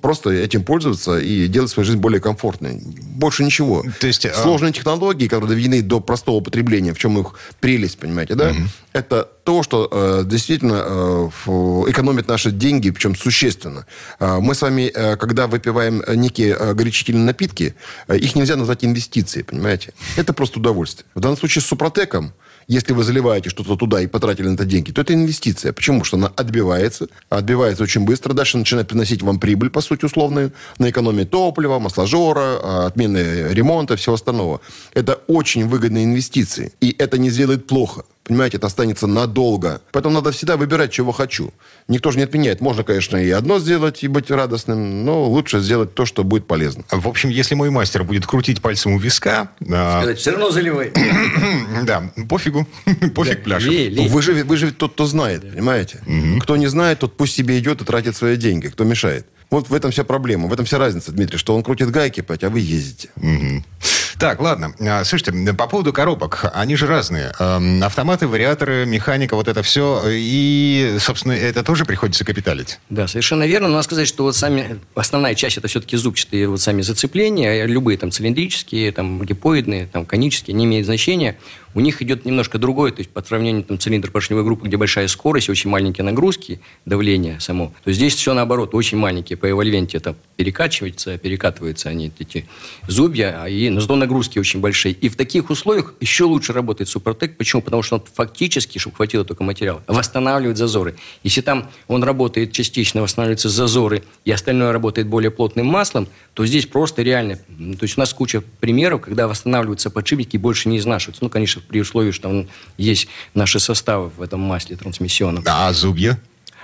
просто этим пользоваться и делать свою жизнь более комфортной. Больше ничего. То есть, Сложные технологии, которые доведены до простого употребления, в чем их прелесть, понимаете, да? Угу. Это то, что э, действительно э, экономит наши деньги, причем существенно. Э, мы с вами, э, когда выпиваем некие э, горячительные напитки, э, их нельзя назвать инвестицией, понимаете? Это просто удовольствие. В данном случае с Супротеком если вы заливаете что-то туда и потратили на это деньги, то это инвестиция. Почему? Что она отбивается, отбивается очень быстро, дальше начинает приносить вам прибыль, по сути, условную, на экономии топлива, масложора, а, отмены ремонта, всего остального. Это очень выгодные инвестиции. И это не сделает плохо. Понимаете, это останется надолго. Поэтому надо всегда выбирать, чего хочу. Никто же не отменяет. Можно, конечно, и одно сделать, и быть радостным, но лучше сделать то, что будет полезно. В общем, если мой мастер будет крутить пальцем у виска... А, Сказать, все равно заливай. Да, пофигу. Пофиг пляж. Вы же, вы же тот, кто знает, понимаете? Кто не знает, тот пусть себе идет и тратит свои деньги. Кто мешает? Вот в этом вся проблема, в этом вся разница, Дмитрий, что он крутит гайки, а вы ездите. Так, ладно. А, слушайте, по поводу коробок. Они же разные. Эм, автоматы, вариаторы, механика, вот это все. И, собственно, это тоже приходится капиталить. Да, совершенно верно. Надо сказать, что вот сами, основная часть это все-таки зубчатые вот сами зацепления. Любые там цилиндрические, там гипоидные, там конические, не имеют значения у них идет немножко другое, то есть по сравнению там, цилиндр поршневой группы, где большая скорость, очень маленькие нагрузки, давление само, то здесь все наоборот, очень маленькие. По эвольвенте это перекачивается, перекатываются они, эти зубья, а и зато нагрузки очень большие. И в таких условиях еще лучше работает Супротек. Почему? Потому что он фактически, чтобы хватило только материала, восстанавливает зазоры. Если там он работает частично, восстанавливаются зазоры, и остальное работает более плотным маслом, то здесь просто реально, то есть у нас куча примеров, когда восстанавливаются подшипники и больше не изнашиваются. Ну, конечно, при условии, что он, есть наши составы в этом масле трансмиссионном. А зубья?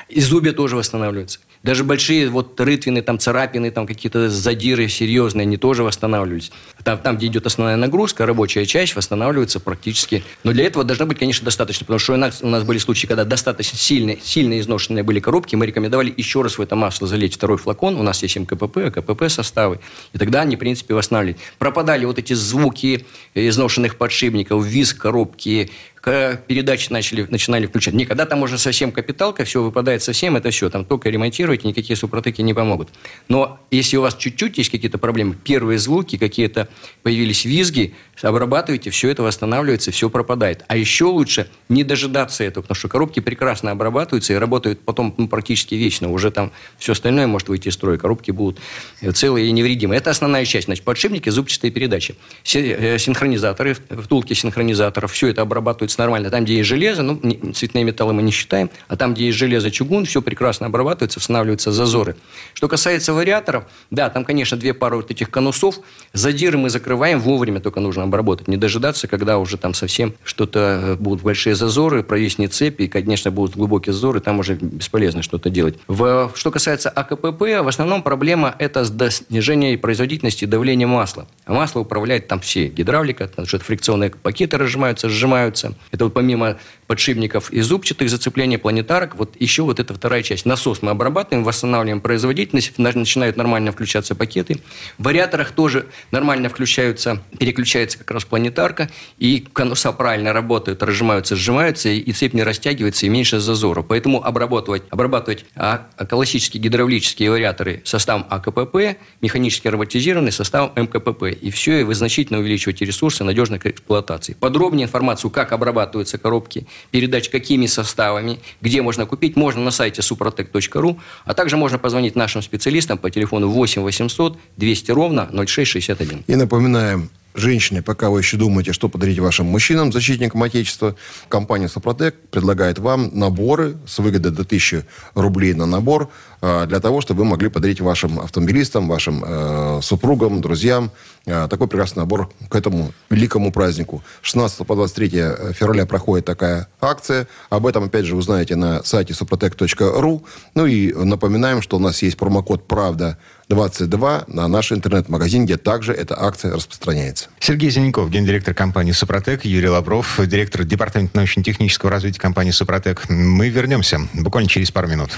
И зубья тоже восстанавливаются. Даже большие вот рытвины, там, царапины, там какие-то задиры серьезные, они тоже восстанавливались. Там, там, где идет основная нагрузка, рабочая часть восстанавливается практически. Но для этого должно быть, конечно, достаточно. Потому что у нас, у нас были случаи, когда достаточно сильные, сильно изношенные были коробки. Мы рекомендовали еще раз в это масло залить второй флакон. У нас есть МКПП, КПП составы. И тогда они, в принципе, восстанавливали. Пропадали вот эти звуки изношенных подшипников, визг коробки, передачи начали, начинали включать. Не, когда там уже совсем капиталка, все выпадает совсем, это все, там только ремонтировать, никакие супротеки не помогут. Но если у вас чуть-чуть есть какие-то проблемы, первые звуки, какие-то появились визги, обрабатываете, все это восстанавливается, все пропадает. А еще лучше не дожидаться этого, потому что коробки прекрасно обрабатываются и работают потом ну, практически вечно. Уже там все остальное может выйти из строя, коробки будут целые и невредимые. Это основная часть. Значит, подшипники, зубчатые передачи. Э, синхронизаторы, втулки синхронизаторов, все это обрабатывается нормально. Там, где есть железо, ну, цветные металлы мы не считаем, а там, где есть железо, чугун, все прекрасно обрабатывается, устанавливаются зазоры. Что касается вариаторов, да, там, конечно, две пары вот этих конусов. Задиры мы закрываем вовремя, только нужно обработать. Не дожидаться, когда уже там совсем что-то э, будут большие зазоры, провиснет цепи, и, конечно, будут глубокие зазоры, там уже бесполезно что-то делать. В, что касается АКПП, в основном проблема это снижение производительности давления масла. А масло управляет там все. Гидравлика, там что-то фрикционные пакеты разжимаются, сжимаются. Это вот помимо подшипников и зубчатых зацеплений планетарок, вот еще вот эта вторая часть. Насос мы обрабатываем, восстанавливаем производительность, начинают нормально включаться пакеты. В вариаторах тоже нормально включаются, переключается как раз планетарка, и конуса правильно работают, разжимаются, сжимаются, и цепь не растягивается, и меньше зазора. Поэтому обрабатывать, обрабатывать классические гидравлические вариаторы составом АКПП, механически роботизированный составом МКПП. И все, и вы значительно увеличиваете ресурсы надежной эксплуатации. Подробнее информацию, как обрабатываются коробки, передач какими составами, где можно купить, можно на сайте suprotec.ru, а также можно позвонить нашим специалистам по телефону 8 800 200 ровно 0661. И напоминаем, женщины, пока вы еще думаете, что подарить вашим мужчинам, защитникам Отечества, компания «Супротек» предлагает вам наборы с выгодой до 1000 рублей на набор э, для того, чтобы вы могли подарить вашим автомобилистам, вашим э, супругам, друзьям э, такой прекрасный набор к этому великому празднику. 16 по 23 февраля проходит такая акция. Об этом, опять же, узнаете на сайте suprotec.ru. Ну и напоминаем, что у нас есть промокод «Правда» 22 на наш интернет-магазин, где также эта акция распространяется. Сергей Зеленков, гендиректор компании «Супротек», Юрий Лавров, директор департамента научно-технического развития компании «Супротек». Мы вернемся буквально через пару минут.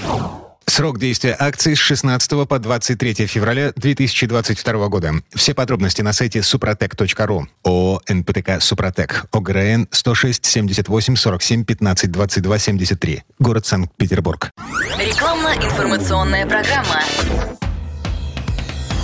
Срок действия акции с 16 по 23 февраля 2022 года. Все подробности на сайте suprotec.ru. ООО «НПТК Супротек». ОГРН 106 78 47 15 22 73. Город Санкт-Петербург. Рекламно-информационная программа.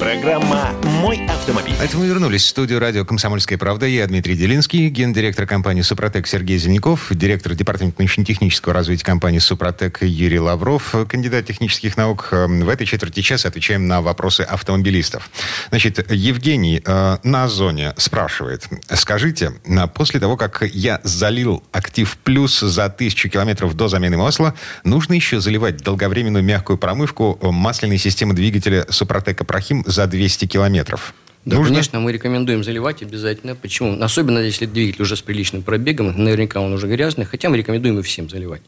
Программа «Мой автомобиль». Это мы вернулись в студию радио «Комсомольская правда». Я Дмитрий Делинский, гендиректор компании «Супротек» Сергей Зеленяков, директор департамента научно-технического развития компании «Супротек» Юрий Лавров, кандидат технических наук. В этой четверти часа отвечаем на вопросы автомобилистов. Значит, Евгений э, на Озоне спрашивает. Скажите, после того, как я залил «Актив Плюс» за тысячу километров до замены масла, нужно еще заливать долговременную мягкую промывку масляной системы двигателя «Супротек Апрахим» за 200 километров. Да, Нужно? конечно, мы рекомендуем заливать обязательно. Почему? Особенно, если двигатель уже с приличным пробегом, наверняка он уже грязный, хотя мы рекомендуем и всем заливать.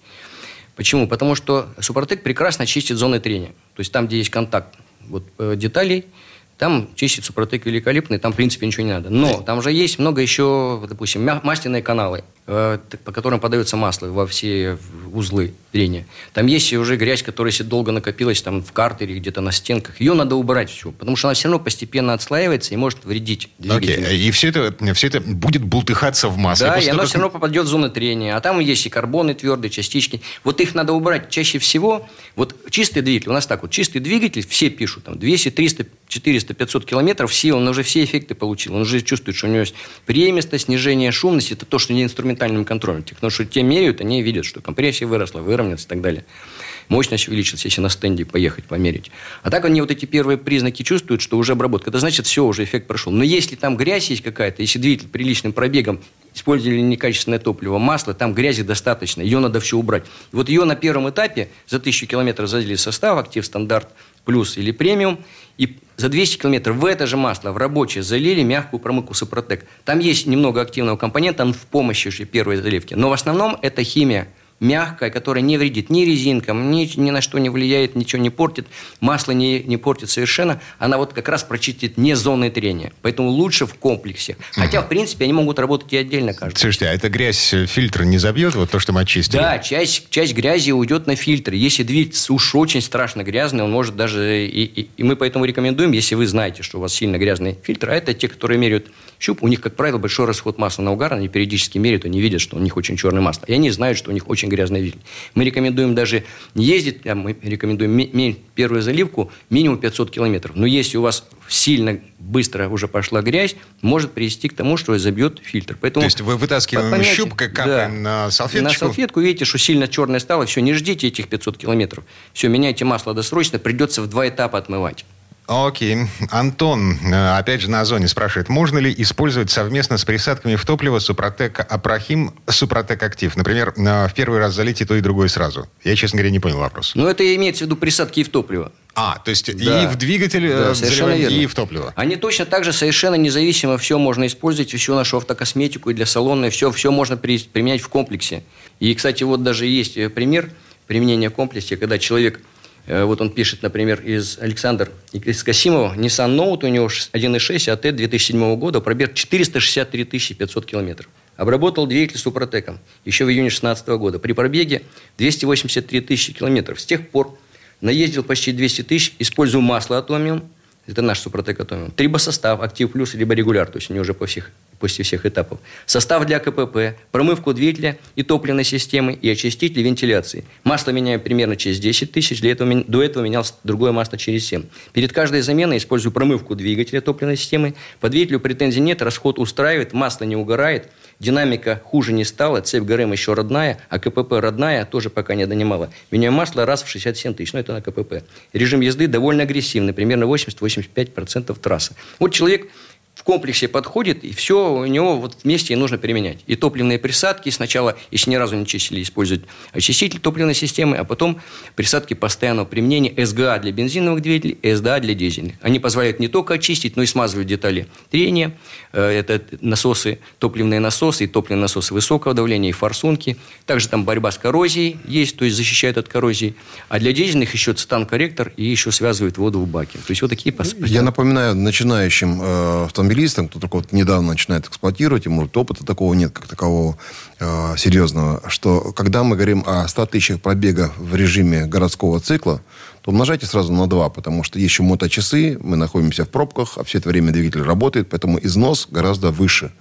Почему? Потому что Супротек прекрасно чистит зоны трения. То есть там, где есть контакт вот, э, деталей, там чистит Супротек великолепно, и там, в принципе, ничего не надо. Но там же есть много еще, допустим, масляные каналы. Э, по которым подается масло во все узлы трения. Там есть уже грязь, которая если долго накопилась там в картере, где-то на стенках. Ее надо убрать все, потому что она все равно постепенно отслаивается и может вредить двигателю. Okay. И все это, все это будет бултыхаться в масле. Да, и оно как... все равно попадет в зону трения. А там есть и карбоны твердые, частички. Вот их надо убрать чаще всего. Вот чистый двигатель, у нас так вот, чистый двигатель, все пишут, там 200, 300, 400, 500 километров, все, он уже все эффекты получил. Он уже чувствует, что у него есть премистость, снижение шумности. Это то, что не инструмент инструментальным контролем. Потому что те меряют, они видят, что компрессия выросла, выровнялась и так далее. Мощность увеличилась, если на стенде поехать, померить. А так они вот эти первые признаки чувствуют, что уже обработка. Это значит, все, уже эффект прошел. Но если там грязь есть какая-то, если двигатель приличным пробегом использовали некачественное топливо, масло, там грязи достаточно, ее надо все убрать. И вот ее на первом этапе за тысячу километров залили состав, актив стандарт плюс или премиум, и за 200 километров в это же масло, в рабочее, залили мягкую промывку Супротек. Там есть немного активного компонента, он в помощи уже первой заливки. Но в основном это химия мягкая, которая не вредит ни резинкам, ни, ни на что не влияет, ничего не портит, масло не, не портит совершенно, она вот как раз прочистит не зоны трения. Поэтому лучше в комплексе. Хотя, в принципе, они могут работать и отдельно каждый. Слушайте, а эта грязь э, фильтр не забьет, вот то, что мы очистили? Да, часть, часть грязи уйдет на фильтр. Если двигатель уж очень страшно грязный, он может даже... И, и, и мы поэтому рекомендуем, если вы знаете, что у вас сильно грязный фильтр, а это те, которые меряют щуп, у них, как правило, большой расход масла на угар, они периодически меряют, они видят, что у них очень черное масло. И они знают, что у них очень грязный двигатель. Мы рекомендуем даже ездить, а мы рекомендуем первую заливку минимум 500 километров. Но если у вас сильно быстро уже пошла грязь, может привести к тому, что забьет фильтр. Поэтому, То есть вы вытаскиваем щупкой, капаем да, на салфеточку? На салфетку, видите, что сильно черное стало, все, не ждите этих 500 километров. Все, меняйте масло досрочно, придется в два этапа отмывать. Окей. Антон, э, опять же, на Озоне спрашивает, можно ли использовать совместно с присадками в топливо Супротек Апрахим, Супротек Актив? Например, в первый раз залить и то, и другое сразу. Я, честно говоря, не понял вопрос. Ну, это имеется в виду присадки и в топливо. А, то есть да. и в двигатель да, э, заливаем, и в топливо. Они точно так же совершенно независимо все можно использовать, всю нашу автокосметику и для салона, все, все можно при, применять в комплексе. И, кстати, вот даже есть э, пример применения в комплексе, когда человек Э, вот он пишет, например, из Александр из Касимова. Nissan Note у него 1.6 АТ 2007 года, пробег 463 500 километров. Обработал двигатель Супротеком еще в июне 2016 года. При пробеге 283 тысячи километров. С тех пор наездил почти 200 тысяч, использую масло Атомиум, это наш Супротек Атомиум. Трибосостав, Актив Плюс, либо регуляр, то есть они уже по всех после всех этапов. Состав для КПП, промывку двигателя и топливной системы и очиститель вентиляции. Масло меняю примерно через 10 тысяч, этого, до этого менял другое масло через 7. Перед каждой заменой использую промывку двигателя топливной системы. По двигателю претензий нет, расход устраивает, масло не угорает, динамика хуже не стала, цепь ГРМ еще родная, а КПП родная, тоже пока не донимала. Меняем масло раз в 67 тысяч, ну это на КПП. Режим езды довольно агрессивный, примерно 80-85% трассы. Вот человек в комплексе подходит, и все у него вот вместе и нужно применять. И топливные присадки сначала, если ни разу не чистили, использовать очиститель топливной системы, а потом присадки постоянного применения СГА для бензиновых двигателей, СДА для дизельных. Они позволяют не только очистить, но и смазывать детали трения. Э, это насосы, топливные насосы и топливные насосы высокого давления и форсунки. Также там борьба с коррозией есть, то есть защищает от коррозии. А для дизельных еще цитан-корректор и еще связывает воду в баке. То есть вот такие... Я напоминаю начинающим э, автомобилистам, кто только вот недавно начинает эксплуатировать, и, может, опыта такого нет, как такового э, серьезного, что когда мы говорим о 100 тысячах пробега в режиме городского цикла, то умножайте сразу на 2, потому что еще моточасы, мы находимся в пробках, а все это время двигатель работает, поэтому износ гораздо выше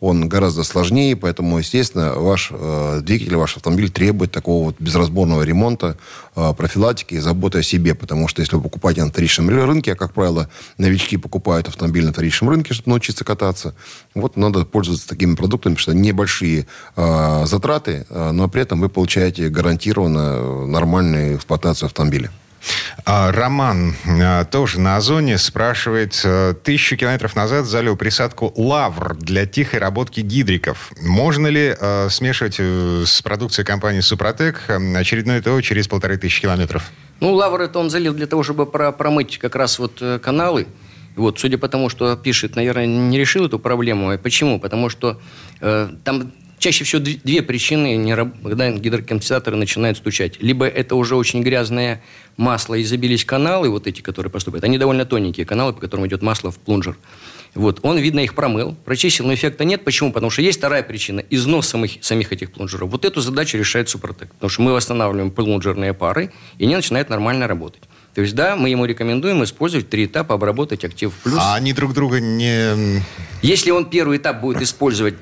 он гораздо сложнее, поэтому, естественно, ваш э, двигатель, ваш автомобиль требует такого вот безразборного ремонта, э, профилактики и заботы о себе, потому что если вы покупаете на вторичном рынке, а, как правило, новички покупают автомобиль на вторичном рынке, чтобы научиться кататься, вот надо пользоваться такими продуктами, что небольшие э, затраты, э, но при этом вы получаете гарантированно нормальную эксплуатацию автомобиля. А, Роман а, тоже на Озоне спрашивает, э, тысячу километров назад залил присадку «Лавр» для тихой работки гидриков. Можно ли э, смешивать э, с продукцией компании «Супротек» очередное ТО через полторы тысячи километров? Ну, «Лавр» это он залил для того, чтобы промыть как раз вот каналы. Вот, судя по тому, что пишет, наверное, не решил эту проблему. Почему? Потому что э, там чаще всего две причины, когда гидроконденсаторы начинают стучать. Либо это уже очень грязное масло, и забились каналы, вот эти, которые поступают. Они довольно тоненькие каналы, по которым идет масло в плунжер. Вот. Он, видно, их промыл, прочистил, но эффекта нет. Почему? Потому что есть вторая причина – износ самих, самих этих плунжеров. Вот эту задачу решает Супротек. Потому что мы восстанавливаем плунжерные пары, и они начинают нормально работать. То есть, да, мы ему рекомендуем использовать три этапа, обработать актив плюс. А они друг друга не... Если он первый этап будет использовать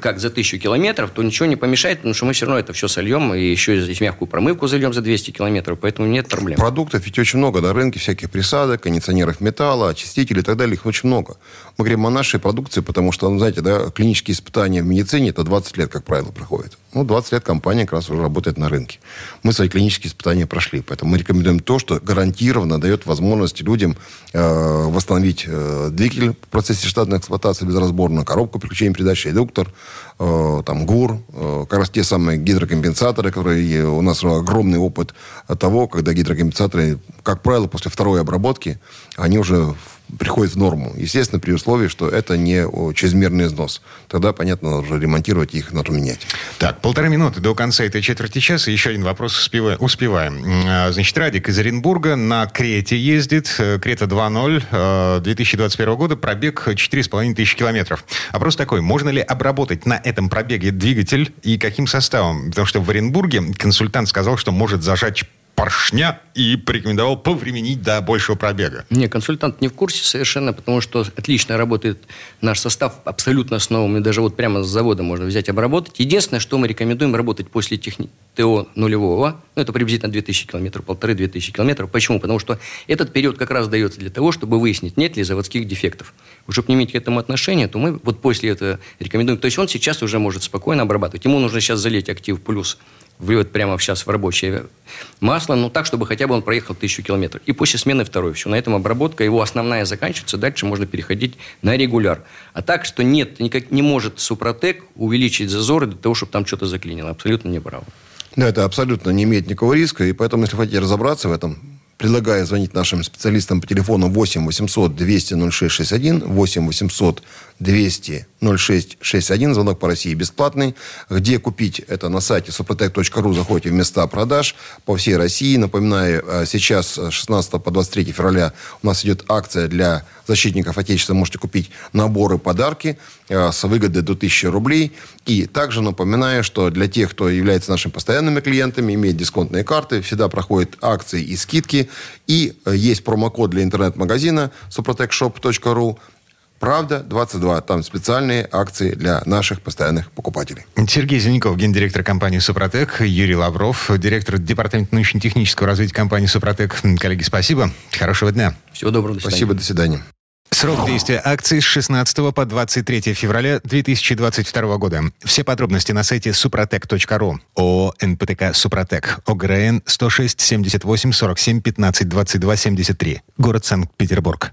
как за тысячу километров, то ничего не помешает, потому что мы все равно это все сольем, и еще здесь мягкую промывку зальем за 200 километров, поэтому нет проблем. Продуктов ведь очень много на рынке, всяких присадок, кондиционеров металла, очистителей и так далее, их очень много. Мы говорим о нашей продукции, потому что, ну, знаете, да, клинические испытания в медицине, это 20 лет, как правило, проходит. Ну, 20 лет компания как раз уже работает на рынке. Мы свои клинические испытания прошли, поэтому мы рекомендуем то, что гарантированно дает возможность людям э, восстановить э, двигатель в процессе штатной эксплуатации безразборно, коробку переключения передач, редуктор, э, там, ГУР, э, как раз те самые гидрокомпенсаторы, которые у нас огромный опыт того, когда гидрокомпенсаторы, как правило, после второй обработки, они уже приходит в норму. Естественно, при условии, что это не чрезмерный износ. Тогда, понятно, нужно ремонтировать их, надо менять. Так, полторы минуты до конца этой четверти часа. Еще один вопрос успеваем. успеваем. А, значит, Радик из Оренбурга на Крете ездит. Э, Крета 2.0 2021 э, года. Пробег 4,5 тысячи километров. Вопрос такой. Можно ли обработать на этом пробеге двигатель и каким составом? Потому что в Оренбурге консультант сказал, что может зажать поршня и порекомендовал повременить до большего пробега. Не, консультант не в курсе совершенно, потому что отлично работает наш состав абсолютно с новым, и даже вот прямо с завода можно взять обработать. Единственное, что мы рекомендуем работать после техни... ТО нулевого, ну, это приблизительно 2000 километров, полторы-две тысячи километров. Почему? Потому что этот период как раз дается для того, чтобы выяснить, нет ли заводских дефектов. Чтобы не иметь к этому отношения, то мы вот после этого рекомендуем. То есть он сейчас уже может спокойно обрабатывать. Ему нужно сейчас залить актив плюс вливать прямо сейчас в рабочее масло, ну так, чтобы хотя бы он проехал тысячу километров. И после смены второй. Все, на этом обработка его основная заканчивается, дальше можно переходить на регуляр. А так, что нет, никак не может Супротек увеличить зазоры для того, чтобы там что-то заклинило. Абсолютно неправо. Да, это абсолютно не имеет никакого риска, и поэтому, если хотите разобраться в этом, предлагаю звонить нашим специалистам по телефону 8 800 200 0661, 8 800 200 0661, звонок по России бесплатный. Где купить это на сайте suprotec.ru, заходите в места продаж по всей России. Напоминаю, э, сейчас 16 по 23 февраля у нас идет акция для защитников Отечества. Можете купить наборы, подарки э, с выгодой до 1000 рублей. И также напоминаю, что для тех, кто является нашими постоянными клиентами, имеет дисконтные карты, всегда проходят акции и скидки. И э, есть промокод для интернет-магазина suprotecshop.ru Правда 22. Там специальные акции для наших постоянных покупателей. Сергей Зеленков, гендиректор компании «Супротек», Юрий Лавров, директор департамента научно-технического развития компании «Супротек». Коллеги, спасибо. Хорошего дня. Всего доброго. До свидания. Спасибо. До свидания. Срок действия акции с 16 по 23 февраля 2022 года. Все подробности на сайте suprotec.ru. ООО «НПТК Супротек». ОГРН 106 78 47 15 22 73. Город Санкт-Петербург.